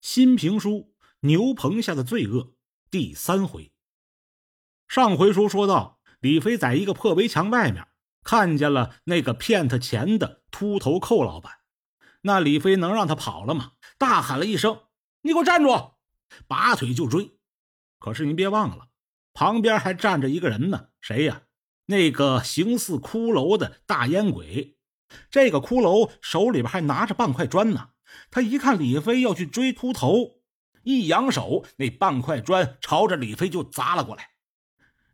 新评书《牛棚下的罪恶》第三回。上回书说到，李飞在一个破围墙外面看见了那个骗他钱的秃头寇老板。那李飞能让他跑了吗？大喊了一声：“你给我站住！”拔腿就追。可是您别忘了，旁边还站着一个人呢。谁呀？那个形似骷髅的大烟鬼。这个骷髅手里边还拿着半块砖呢。他一看李飞要去追秃头，一扬手，那半块砖朝着李飞就砸了过来。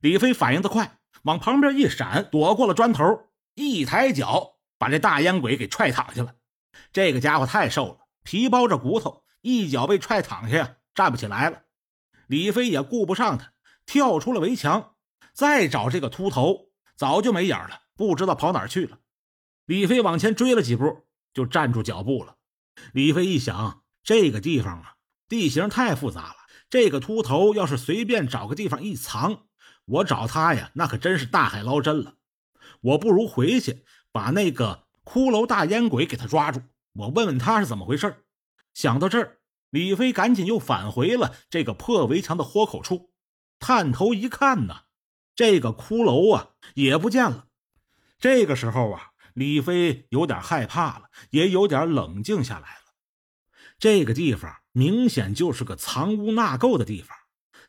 李飞反应的快，往旁边一闪，躲过了砖头，一抬脚把这大烟鬼给踹躺下了。这个家伙太瘦了，皮包着骨头，一脚被踹躺下，站不起来了。李飞也顾不上他，跳出了围墙，再找这个秃头，早就没影了，不知道跑哪去了。李飞往前追了几步，就站住脚步了。李飞一想，这个地方啊，地形太复杂了。这个秃头要是随便找个地方一藏，我找他呀，那可真是大海捞针了。我不如回去把那个骷髅大烟鬼给他抓住，我问问他是怎么回事。想到这儿，李飞赶紧又返回了这个破围墙的豁口处，探头一看呢，这个骷髅啊也不见了。这个时候啊。李飞有点害怕了，也有点冷静下来了。这个地方明显就是个藏污纳垢的地方，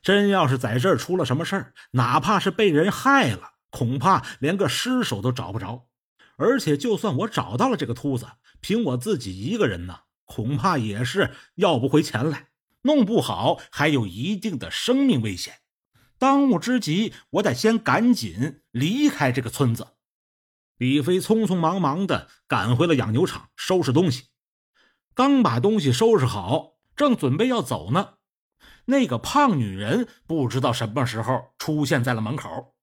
真要是在这儿出了什么事儿，哪怕是被人害了，恐怕连个尸首都找不着。而且，就算我找到了这个秃子，凭我自己一个人呢，恐怕也是要不回钱来，弄不好还有一定的生命危险。当务之急，我得先赶紧离开这个村子。李飞匆匆忙忙的赶回了养牛场，收拾东西。刚把东西收拾好，正准备要走呢，那个胖女人不知道什么时候出现在了门口，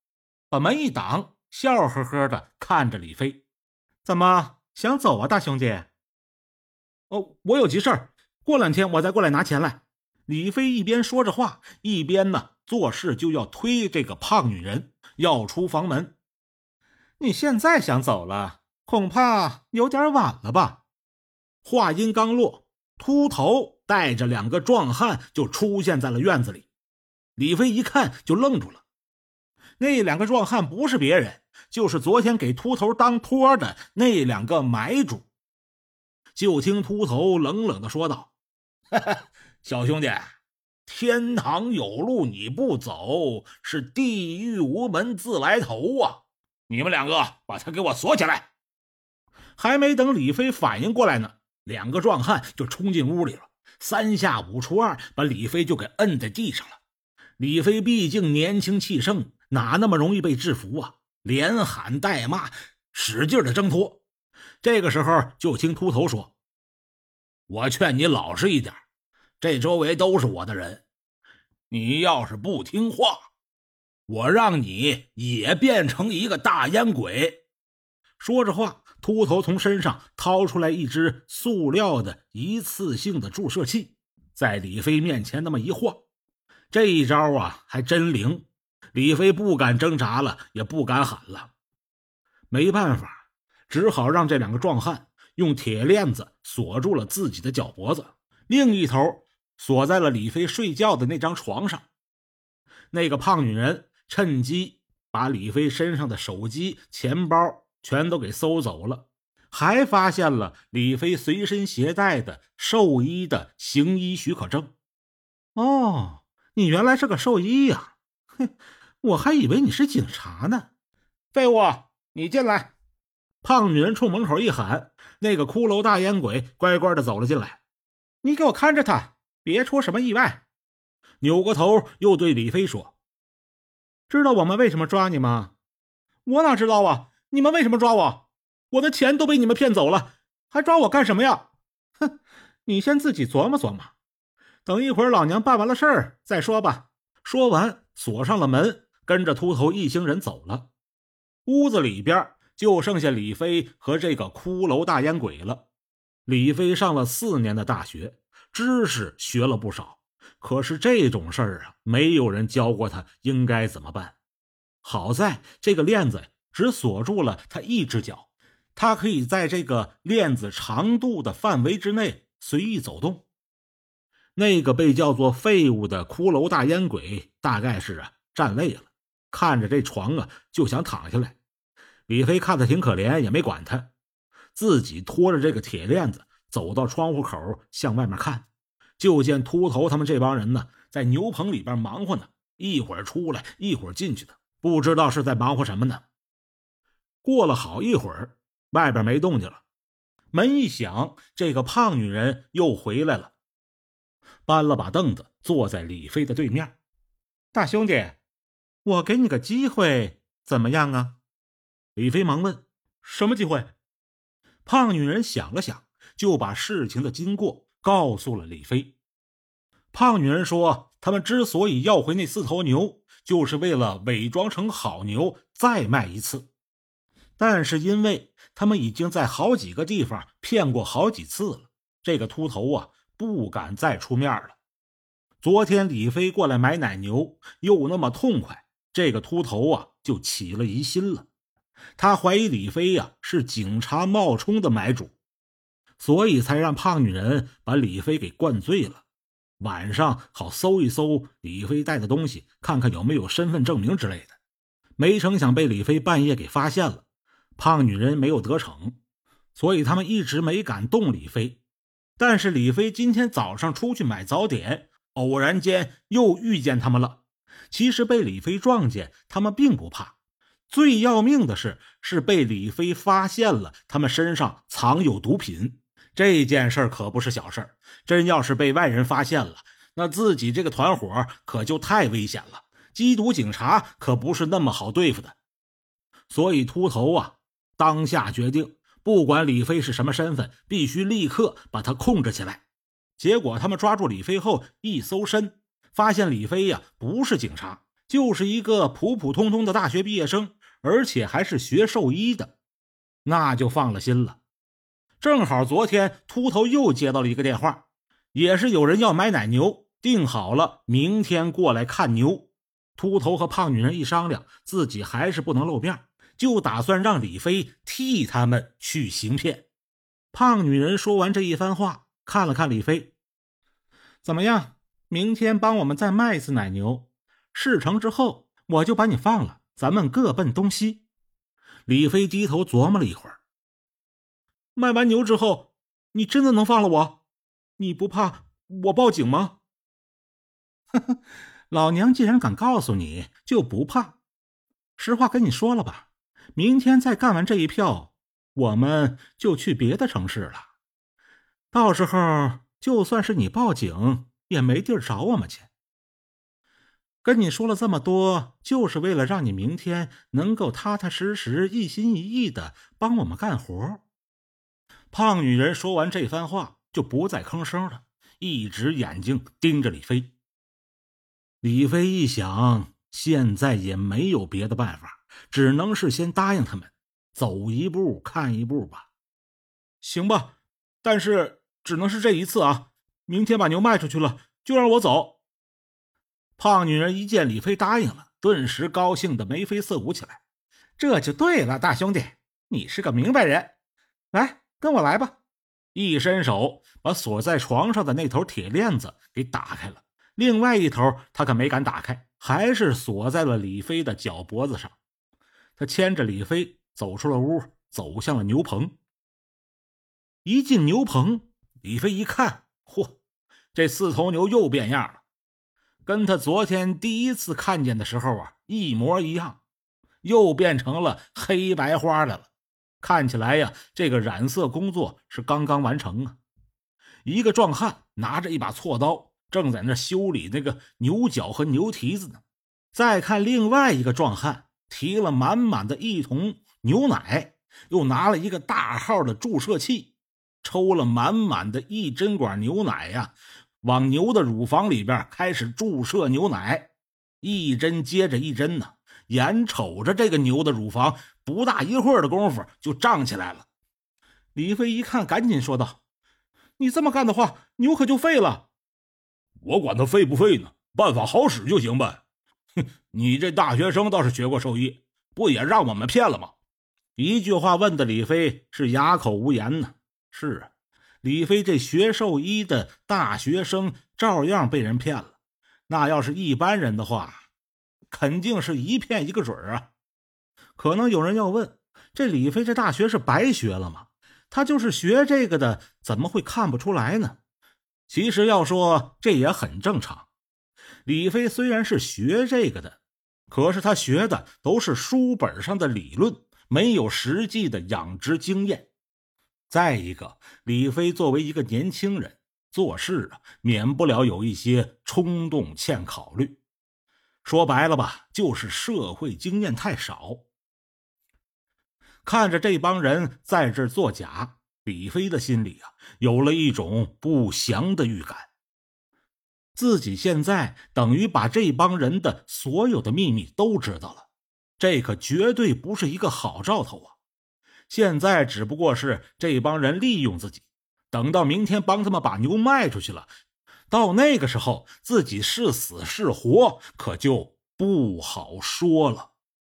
把门一挡，笑呵呵的看着李飞：“怎么想走啊，大兄弟？”“哦，我有急事儿，过两天我再过来拿钱来。”李飞一边说着话，一边呢做事就要推这个胖女人要出房门。你现在想走了，恐怕有点晚了吧？话音刚落，秃头带着两个壮汉就出现在了院子里。李飞一看就愣住了，那两个壮汉不是别人，就是昨天给秃头当托的那两个买主。就听秃头冷冷的说道：“小兄弟，天堂有路你不走，是地狱无门自来投啊！”你们两个把他给我锁起来！还没等李飞反应过来呢，两个壮汉就冲进屋里了，三下五除二把李飞就给摁在地上了。李飞毕竟年轻气盛，哪那么容易被制服啊？连喊带骂，使劲的挣脱。这个时候，就听秃头说：“我劝你老实一点，这周围都是我的人，你要是不听话。”我让你也变成一个大烟鬼！说着话，秃头从身上掏出来一只塑料的一次性的注射器，在李飞面前那么一晃，这一招啊还真灵。李飞不敢挣扎了，也不敢喊了，没办法，只好让这两个壮汉用铁链子锁住了自己的脚脖子，另一头锁在了李飞睡觉的那张床上。那个胖女人。趁机把李飞身上的手机、钱包全都给搜走了，还发现了李飞随身携带的兽医的行医许可证。哦，你原来是个兽医呀！哼，我还以为你是警察呢。废物，你进来！胖女人冲门口一喊，那个骷髅大烟鬼乖乖的走了进来。你给我看着他，别出什么意外。扭过头又对李飞说。知道我们为什么抓你吗？我哪知道啊！你们为什么抓我？我的钱都被你们骗走了，还抓我干什么呀？哼！你先自己琢磨琢磨，等一会儿老娘办完了事儿再说吧。说完，锁上了门，跟着秃头一行人走了。屋子里边就剩下李飞和这个骷髅大烟鬼了。李飞上了四年的大学，知识学了不少。可是这种事儿啊，没有人教过他应该怎么办。好在这个链子只锁住了他一只脚，他可以在这个链子长度的范围之内随意走动。那个被叫做废物的骷髅大烟鬼，大概是啊站累了，看着这床啊就想躺下来。李飞看他挺可怜，也没管他，自己拖着这个铁链子走到窗户口向外面看，就见秃头他们这帮人呢在牛棚里边忙活呢，一会儿出来，一会儿进去的，不知道是在忙活什么呢。过了好一会儿，外边没动静了，门一响，这个胖女人又回来了，搬了把凳子坐在李飞的对面。大兄弟，我给你个机会，怎么样啊？李飞忙问：“什么机会？”胖女人想了想，就把事情的经过告诉了李飞。胖女人说：“他们之所以要回那四头牛，就是为了伪装成好牛再卖一次。”但是因为他们已经在好几个地方骗过好几次了，这个秃头啊不敢再出面了。昨天李飞过来买奶牛，又那么痛快，这个秃头啊就起了疑心了。他怀疑李飞呀是警察冒充的买主，所以才让胖女人把李飞给灌醉了，晚上好搜一搜李飞带的东西，看看有没有身份证明之类的。没成想被李飞半夜给发现了。胖女人没有得逞，所以他们一直没敢动李飞。但是李飞今天早上出去买早点，偶然间又遇见他们了。其实被李飞撞见，他们并不怕。最要命的是，是被李飞发现了他们身上藏有毒品。这件事可不是小事真要是被外人发现了，那自己这个团伙可就太危险了。缉毒警察可不是那么好对付的。所以秃头啊。当下决定，不管李飞是什么身份，必须立刻把他控制起来。结果他们抓住李飞后，一搜身，发现李飞呀不是警察，就是一个普普通通的大学毕业生，而且还是学兽医的，那就放了心了。正好昨天秃头又接到了一个电话，也是有人要买奶牛，定好了明天过来看牛。秃头和胖女人一商量，自己还是不能露面。就打算让李飞替他们去行骗。胖女人说完这一番话，看了看李飞，怎么样？明天帮我们再卖一次奶牛，事成之后我就把你放了，咱们各奔东西。李飞低头琢磨了一会儿，卖完牛之后，你真的能放了我？你不怕我报警吗？呵呵，老娘既然敢告诉你，就不怕。实话跟你说了吧。明天再干完这一票，我们就去别的城市了。到时候就算是你报警，也没地儿找我们去。跟你说了这么多，就是为了让你明天能够踏踏实实、一心一意的帮我们干活。胖女人说完这番话，就不再吭声了，一直眼睛盯着李飞。李飞一想，现在也没有别的办法。只能是先答应他们，走一步看一步吧。行吧，但是只能是这一次啊！明天把牛卖出去了，就让我走。胖女人一见李飞答应了，顿时高兴的眉飞色舞起来。这就对了，大兄弟，你是个明白人。来，跟我来吧！一伸手把锁在床上的那头铁链子给打开了，另外一头他可没敢打开，还是锁在了李飞的脚脖子上。他牵着李飞走出了屋，走向了牛棚。一进牛棚，李飞一看，嚯，这四头牛又变样了，跟他昨天第一次看见的时候啊一模一样，又变成了黑白花的了。看起来呀，这个染色工作是刚刚完成啊。一个壮汉拿着一把锉刀，正在那修理那个牛角和牛蹄子呢。再看另外一个壮汉。提了满满的一桶牛奶，又拿了一个大号的注射器，抽了满满的一针管牛奶呀，往牛的乳房里边开始注射牛奶，一针接着一针呢。眼瞅着这个牛的乳房，不大一会儿的功夫就胀起来了。李飞一看，赶紧说道：“你这么干的话，牛可就废了。我管它废不废呢，办法好使就行呗。”哼，你这大学生倒是学过兽医，不也让我们骗了吗？一句话问的李飞是哑口无言呢。是啊，李飞这学兽医的大学生照样被人骗了。那要是一般人的话，肯定是一骗一个准儿啊。可能有人要问：这李飞这大学是白学了吗？他就是学这个的，怎么会看不出来呢？其实要说这也很正常。李飞虽然是学这个的，可是他学的都是书本上的理论，没有实际的养殖经验。再一个，李飞作为一个年轻人，做事啊，免不了有一些冲动，欠考虑。说白了吧，就是社会经验太少。看着这帮人在这作假，李飞的心里啊，有了一种不祥的预感。自己现在等于把这帮人的所有的秘密都知道了，这可绝对不是一个好兆头啊！现在只不过是这帮人利用自己，等到明天帮他们把牛卖出去了，到那个时候自己是死是活，可就不好说了。